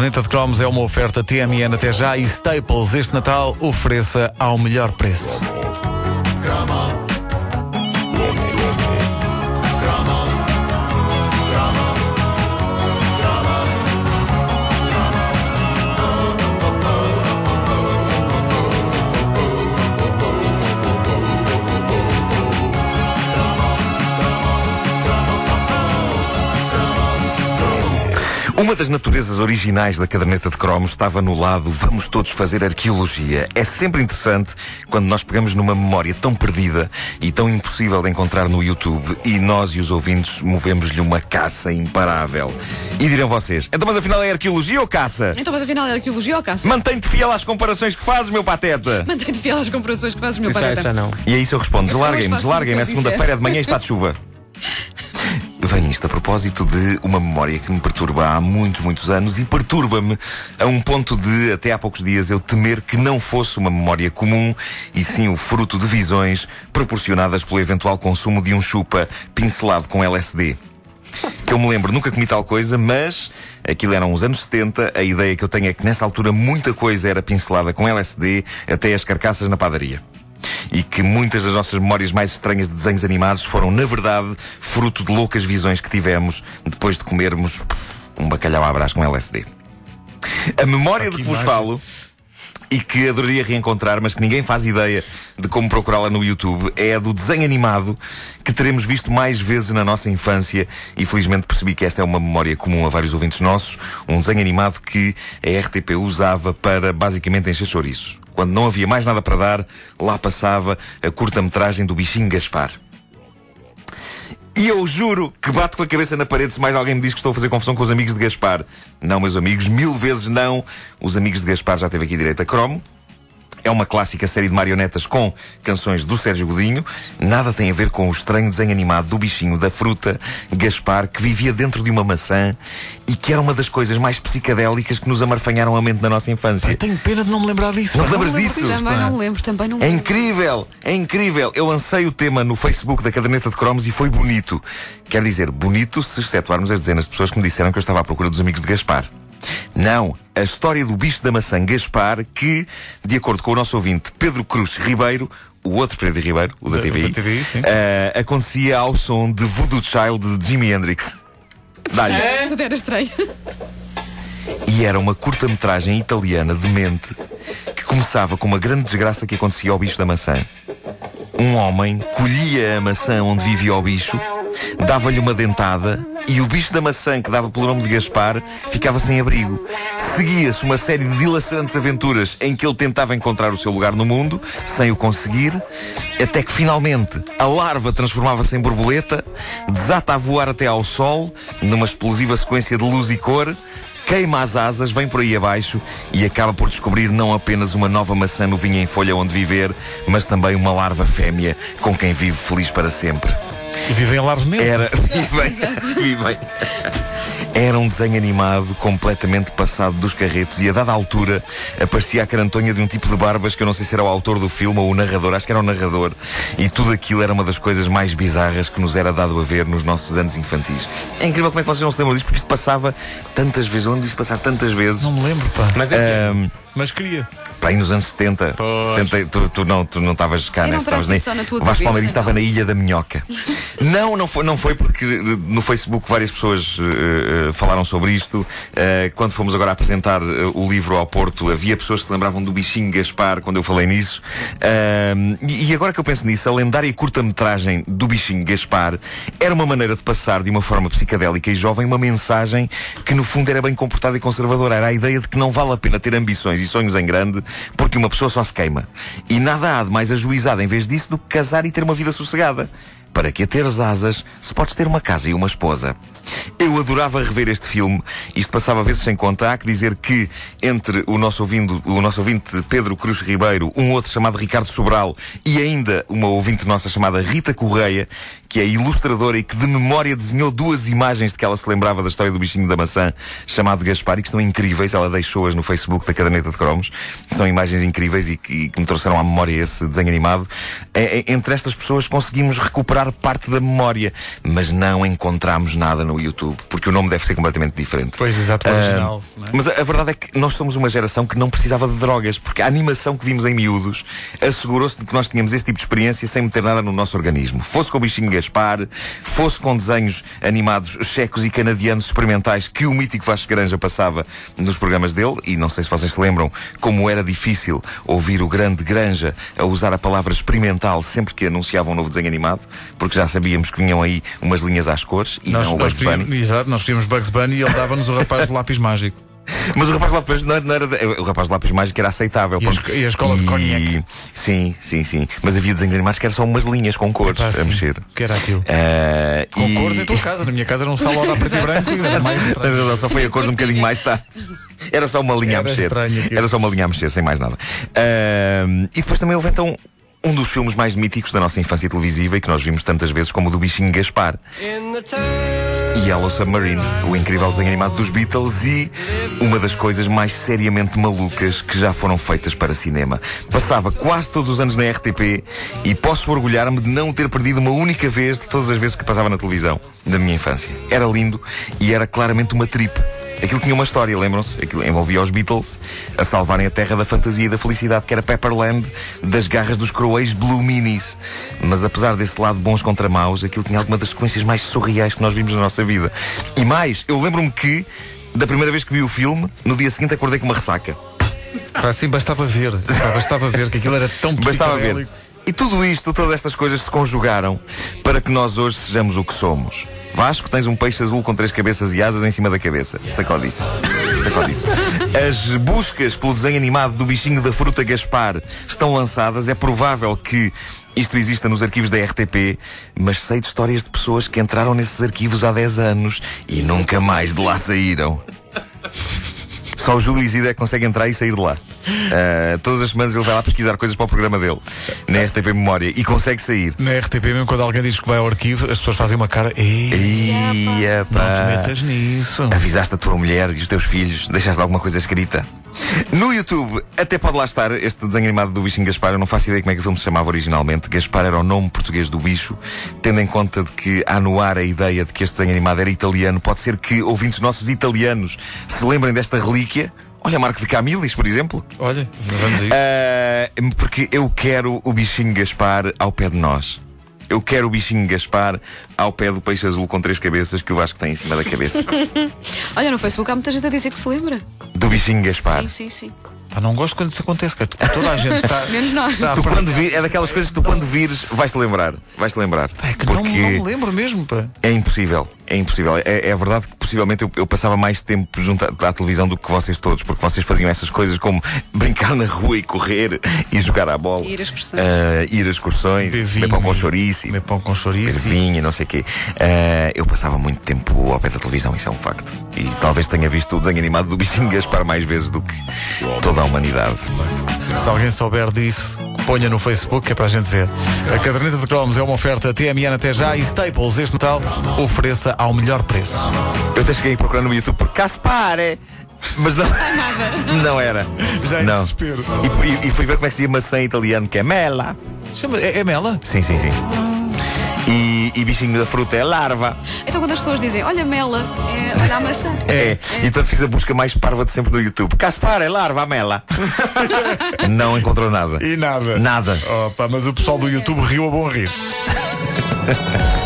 caderneta de cromos é uma oferta TMN até já e Staples este Natal ofereça ao melhor preço. Uma das naturezas originais da caderneta de cromos estava no lado vamos todos fazer arqueologia. É sempre interessante quando nós pegamos numa memória tão perdida e tão impossível de encontrar no YouTube e nós e os ouvintes movemos-lhe uma caça imparável. E dirão vocês, então mas afinal é arqueologia ou caça? Então, mas afinal é arqueologia ou caça? Mantém-te fiel às comparações que fazes, meu pateta. Mantém-te fiel às comparações que fazes, meu Isso, pateta. essa não. E a isso eu respondo, deslarguem-me, deslarguem-me, é segunda-feira de manhã e está de chuva. Vem isto a propósito de uma memória que me perturba há muitos, muitos anos e perturba-me a um ponto de, até há poucos dias, eu temer que não fosse uma memória comum e sim o fruto de visões proporcionadas pelo eventual consumo de um chupa pincelado com LSD. Eu me lembro, nunca comi tal coisa, mas aquilo eram os anos 70. A ideia que eu tenho é que nessa altura muita coisa era pincelada com LSD, até as carcaças na padaria. E que muitas das nossas memórias mais estranhas de desenhos animados foram, na verdade, fruto de loucas visões que tivemos depois de comermos um bacalhau à brás com LSD. A memória de que vos falo e que adoraria reencontrar, mas que ninguém faz ideia de como procurá-la no YouTube, é a do desenho animado que teremos visto mais vezes na nossa infância e felizmente percebi que esta é uma memória comum a vários ouvintes nossos, um desenho animado que a RTP usava para basicamente encher chouriços. Quando não havia mais nada para dar, lá passava a curta-metragem do bichinho Gaspar. E eu juro que bato com a cabeça na parede se mais alguém me diz que estou a fazer confusão com os amigos de Gaspar. Não, meus amigos, mil vezes não. Os amigos de Gaspar já teve aqui direito a cromo. É uma clássica série de marionetas com canções do Sérgio Godinho. Nada tem a ver com o estranho desenho animado do bichinho da fruta, Gaspar, que vivia dentro de uma maçã e que era uma das coisas mais psicadélicas que nos amarfanharam a mente na nossa infância. Eu tenho pena de não me lembrar disso. Não te lembras lembro, disso? Também não me lembro, também não É lembro. incrível, é incrível. Eu lancei o tema no Facebook da caderneta de cromos e foi bonito. Quer dizer, bonito se excetuarmos as dezenas de pessoas que me disseram que eu estava à procura dos amigos de Gaspar. Não, a história do bicho da maçã Gaspar, que, de acordo com o nosso ouvinte Pedro Cruz Ribeiro, o outro Pedro Ribeiro, o da Da- TVI, da TVI, eh, acontecia ao som de Voodoo Child de Jimi Hendrix. Dá-lhe. Tudo era estranho. E era uma curta-metragem italiana demente que começava com uma grande desgraça que acontecia ao bicho da maçã. Um homem colhia a maçã onde vivia o bicho, dava-lhe uma dentada e o bicho da maçã, que dava pelo nome de Gaspar, ficava sem abrigo. Seguia-se uma série de dilacerantes aventuras em que ele tentava encontrar o seu lugar no mundo, sem o conseguir, até que finalmente a larva transformava-se em borboleta, desata a voar até ao sol, numa explosiva sequência de luz e cor, queima as asas, vem por aí abaixo e acaba por descobrir não apenas uma nova maçã no vinho em folha onde viver, mas também uma larva fêmea com quem vive feliz para sempre. E vivem a lares mesmo. Era. Vivem, vivem. Era um desenho animado completamente passado dos carretos e a dada altura aparecia a carantonha de um tipo de barbas que eu não sei se era o autor do filme ou o narrador, acho que era o narrador. E tudo aquilo era uma das coisas mais bizarras que nos era dado a ver nos nossos anos infantis. É incrível como é que vocês não se lembram disso, porque isto passava tantas vezes, lembro disto passar tantas vezes. Não me lembro, pá. Mas é que Ahm, Mas queria. Para aí nos anos 70, Pois. 70 tu, tu não tu não estavas cá, Eu né? Estavas sido só na tua o Vasco Palmeirinho estava na Ilha da Minhoca. não, não foi, não foi porque eh, no Facebook várias pessoas eh, falaram sobre isto. Eh, quando fomos agora apresentar eh, o livro ao Porto, havia pessoas que se lembravam do bichinho Gaspar quando eu falei nisso. E, e agora que eu penso nisso, a lendária curta-metragem do bichinho Gaspar era uma maneira de passar de uma forma psicadélica e jovem uma mensagem que no fundo era bem comportada e conservadora. Era a ideia de que não vale a pena ter ambições e sonhos em grande porque uma pessoa só se queima. E nada há de mais ajuizado em vez disso do que casar e ter uma vida sossegada. Para que teres asas, se podes ter uma casa e uma esposa. Eu adorava rever este filme. Isto passava vezes sem conta. Há que dizer que entre o nosso, ouvindo, o nosso ouvinte Pedro Cruz Ribeiro, um outro chamado Ricardo Sobral e ainda uma ouvinte nossa chamada Rita Correia, que é ilustradora e que de memória desenhou duas imagens de que ela se lembrava da história do bichinho da maçã, chamado Gaspar, e que estão incríveis. Ela deixou-as no Facebook da Caderneta de Cromos. São imagens incríveis e que, e que me trouxeram à memória esse desenho animado. É, é, entre estas pessoas conseguimos recuperar parte da memória, mas não encontramos nada no YouTube, porque o nome deve ser completamente diferente. Pois, exato, original. Uh, mas a, a, verdade é que nós somos uma geração que não precisava de drogas, porque a animação que vimos em miúdos assegurou-se de que nós tínhamos esse tipo de experiência sem meter nada no nosso organismo. Fosse com o bichinho Gaspar, fosse com desenhos animados checos e canadianos experimentais que o mítico Vasco Granja passava nos programas dele, e não sei se vocês se lembram como era difícil ouvir o grande Granja a usar a palavra experimental sempre que anunciava um novo desenho animado, porque já sabíamos que vinham aí umas linhas às cores e nós, não o Bugs Bunny. Exato, nós queríamos Bugs Bunny e ele dava-nos o rapaz do lápis mágico. Mas o rapaz de lápis não, não era. O rapaz de lápis mágico era aceitável. E, a, e a escola de cognac. Sim, sim, sim. Mas havia desenhos animados que eram só umas linhas com cores a mexer. que era aquilo? Uh, com e... cores em tua casa. Na minha casa era um salão a preto e branco e era mais estranho. Só foi a cor um bocadinho mais tá. Era só uma linha era a mexer. Era só uma linha a mexer, sem mais nada. Uh, e depois também houve então um dos filmes mais míticos da nossa infância televisiva e que nós vimos tantas vezes como o do bichinho Gaspar. E Yellow Submarine, o incrível desenho animado dos Beatles e uma das coisas mais seriamente malucas que já foram feitas para cinema. Passava quase todos os anos na RTP e posso orgulhar-me de não ter perdido uma única vez de todas as vezes que passava na televisão da minha infância. Era lindo e era claramente uma trip. Aquilo tinha uma história, lembram-se? Aquilo envolvia os Beatles a salvarem a terra da fantasia e da felicidade, que era Pepperland, das garras dos croês Blue Minis. Mas apesar desse lado bons contra maus, aquilo tinha alguma das sequências mais surreais que nós vimos na nossa vida. E mais, eu lembro-me que, da primeira vez que vi o filme, no dia seguinte acordei com uma ressaca. Assim bastava ver, bastava ver que aquilo era tão Bastava ver. E tudo isto, todas estas coisas se conjugaram para que nós hoje sejamos o que somos. Vasco, tens um peixe azul com três cabeças e asas em cima da cabeça. Sacode isso. Sacode isso. As buscas pelo desenho animado do bichinho da fruta Gaspar estão lançadas. É provável que isto exista nos arquivos da RTP, mas sei de histórias de pessoas que entraram nesses arquivos há 10 anos e nunca mais de lá saíram. Só o Júlio Isidro é que consegue entrar e sair de lá. Uh, todas as semanas ele vai lá pesquisar coisas para o programa dele, na RTP Memória, e consegue sair. Na RTP, mesmo quando alguém diz que vai ao arquivo, as pessoas fazem uma cara. Ei, não te metas nisso. Avisaste a tua mulher e os teus filhos, deixaste alguma coisa escrita. No YouTube, até pode lá estar este desenho animado do bichinho Gaspar. Eu não faço ideia como é que o filme se chamava originalmente. Gaspar era o nome português do bicho, tendo em conta de que há no ar a ideia de que este desenho animado era italiano. Pode ser que ouvintes nossos italianos se lembrem desta relíquia. Olha, Marco de Camilis, por exemplo. Olha, vamos aí. Uh, porque eu quero o bichinho Gaspar ao pé de nós. Eu quero o bichinho Gaspar ao pé do peixe azul com três cabeças que o Vasco tem em cima da cabeça. Olha, no Facebook há muita gente a dizer que se lembra. Do bichinho Gaspar. Sim, sim, sim. Pá, não gosto quando isso acontece, que toda a gente está. Menos nós. Está tu quando vir, é daquelas coisas que tu quando vires vais-te lembrar. Vais-te lembrar. Pá, é que porque não, não me lembro mesmo, pá. É impossível. É impossível. É, é verdade que possivelmente eu, eu, passava mais tempo junto à, à, televisão do que vocês todos, porque vocês faziam essas coisas como brincar na rua e correr e jogar à bola. Ir a excursões. Uh, ir a excursões. Beber pão com chouriço. Beber pão com chouriço. vinho e não sei o quê. Uh, eu passava muito tempo ao pé da televisão, isso é um facto. E talvez tenha visto o desenho animado do Bichinho Gaspar mais vezes do que toda a humanidade. Se alguém souber disso, ponha no Facebook que é para a gente ver. A caderneta de cromos é uma oferta TMN até já e Staples este Natal ofereça ao melhor preço. Eu até cheguei a procurar no YouTube por Caspare. Mas não, não era. Já é não. desespero. E, e, e, fui ver como é que se diz maçã italiano, que é mela. Chama, é, é mela? Sim, sim, sim. E, e, bichinho da fruta é larva. Então quando as pessoas dizem, olha mela, é, olha a maçã. É. é. Então fiz a busca mais parva de sempre no YouTube. Caspar é larva, a mela. Não encontrou nada. E nada. Nada. Opa, mas o pessoal do YouTube riu a bom rir.